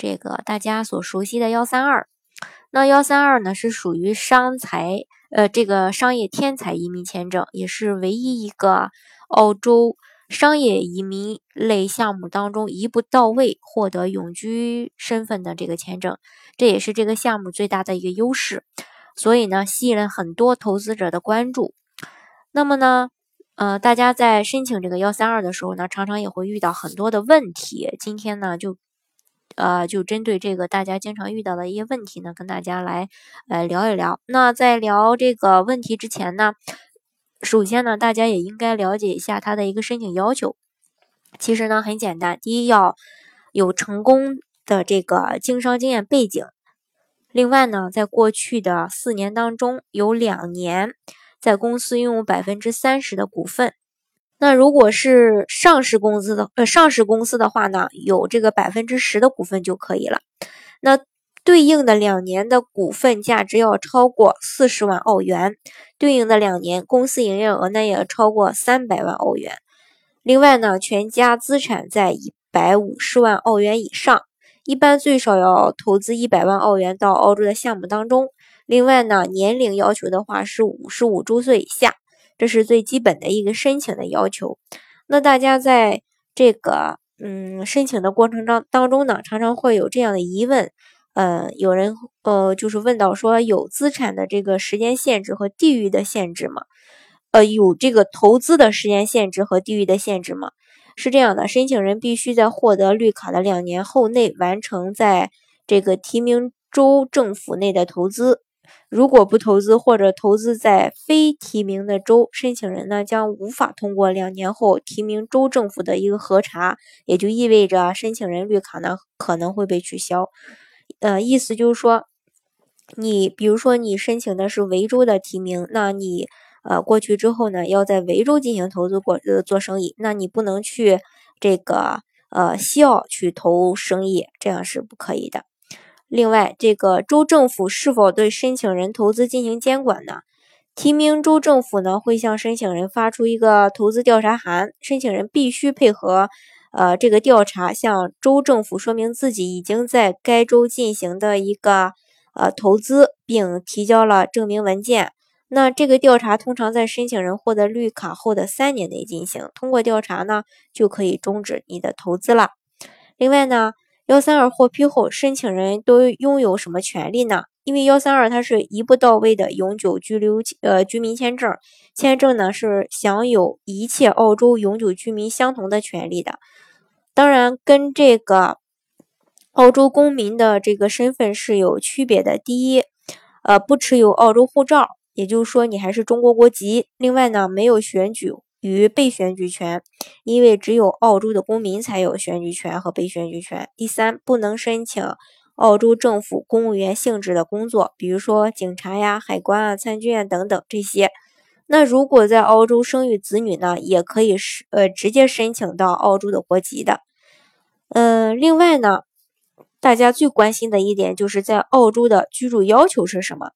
这个大家所熟悉的幺三二，那幺三二呢是属于商才，呃，这个商业天才移民签证，也是唯一一个澳洲商业移民类项目当中一步到位获得永居身份的这个签证，这也是这个项目最大的一个优势，所以呢吸引了很多投资者的关注。那么呢，呃，大家在申请这个幺三二的时候呢，常常也会遇到很多的问题，今天呢就。呃，就针对这个大家经常遇到的一些问题呢，跟大家来呃聊一聊。那在聊这个问题之前呢，首先呢，大家也应该了解一下它的一个申请要求。其实呢很简单，第一要有成功的这个经商经验背景，另外呢，在过去的四年当中有两年在公司拥有百分之三十的股份。那如果是上市公司的呃上市公司的话呢，有这个百分之十的股份就可以了。那对应的两年的股份价值要超过四十万澳元，对应的两年公司营业额呢也要超过三百万澳元。另外呢，全家资产在一百五十万澳元以上，一般最少要投资一百万澳元到澳洲的项目当中。另外呢，年龄要求的话是五十五周岁以下。这是最基本的一个申请的要求。那大家在这个嗯申请的过程当当中呢，常常会有这样的疑问，呃，有人呃就是问到说有资产的这个时间限制和地域的限制吗？呃，有这个投资的时间限制和地域的限制吗？是这样的，申请人必须在获得绿卡的两年后内完成在这个提名州政府内的投资。如果不投资或者投资在非提名的州，申请人呢将无法通过两年后提名州政府的一个核查，也就意味着申请人绿卡呢可能会被取消。呃，意思就是说，你比如说你申请的是维州的提名，那你呃过去之后呢，要在维州进行投资过呃做生意，那你不能去这个呃西澳去投生意，这样是不可以的。另外，这个州政府是否对申请人投资进行监管呢？提名州政府呢会向申请人发出一个投资调查函，申请人必须配合呃这个调查，向州政府说明自己已经在该州进行的一个呃投资，并提交了证明文件。那这个调查通常在申请人获得绿卡后的三年内进行，通过调查呢就可以终止你的投资了。另外呢。幺三二获批后，申请人都拥有什么权利呢？因为幺三二它是一步到位的永久居留呃居民签证，签证呢是享有一切澳洲永久居民相同的权利的。当然，跟这个澳洲公民的这个身份是有区别的。第一，呃，不持有澳洲护照，也就是说你还是中国国籍。另外呢，没有选举。与被选举权，因为只有澳洲的公民才有选举权和被选举权。第三，不能申请澳洲政府公务员性质的工作，比如说警察呀、海关啊、参军啊等等这些。那如果在澳洲生育子女呢，也可以是呃直接申请到澳洲的国籍的。嗯，另外呢，大家最关心的一点就是在澳洲的居住要求是什么？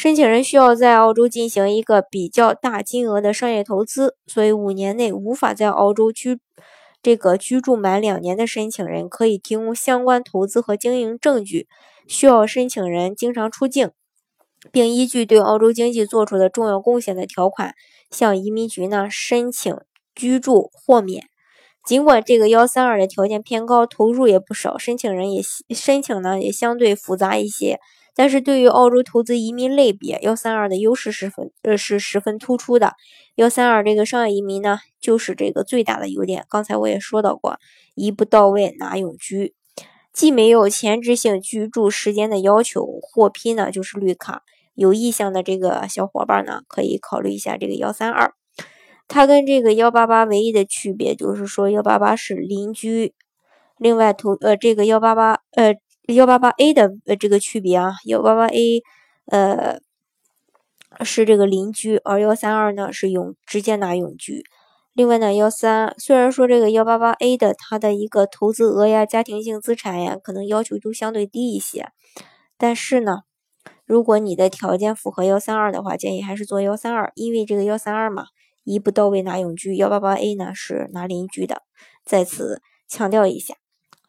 申请人需要在澳洲进行一个比较大金额的商业投资，所以五年内无法在澳洲居这个居住满两年的申请人可以提供相关投资和经营证据。需要申请人经常出境，并依据对澳洲经济做出的重要贡献的条款，向移民局呢申请居住豁免。尽管这个幺三二的条件偏高，投入也不少，申请人也申请呢也相对复杂一些。但是对于澳洲投资移民类别，幺三二的优势十分呃是十分突出的。幺三二这个商业移民呢，就是这个最大的优点。刚才我也说到过，一步到位拿永居，既没有前置性居住时间的要求，获批呢就是绿卡。有意向的这个小伙伴呢，可以考虑一下这个幺三二。它跟这个幺八八唯一的区别就是说，幺八八是邻居，另外投呃这个幺八八呃。幺八八 A 的呃这个区别啊，幺八八 A 呃是这个邻居，而幺三二呢是永直接拿永居。另外呢，幺三虽然说这个幺八八 A 的它的一个投资额呀、家庭性资产呀，可能要求都相对低一些，但是呢，如果你的条件符合幺三二的话，建议还是做幺三二，因为这个幺三二嘛，一步到位拿永居，幺八八 A 呢是拿邻居的，在此强调一下。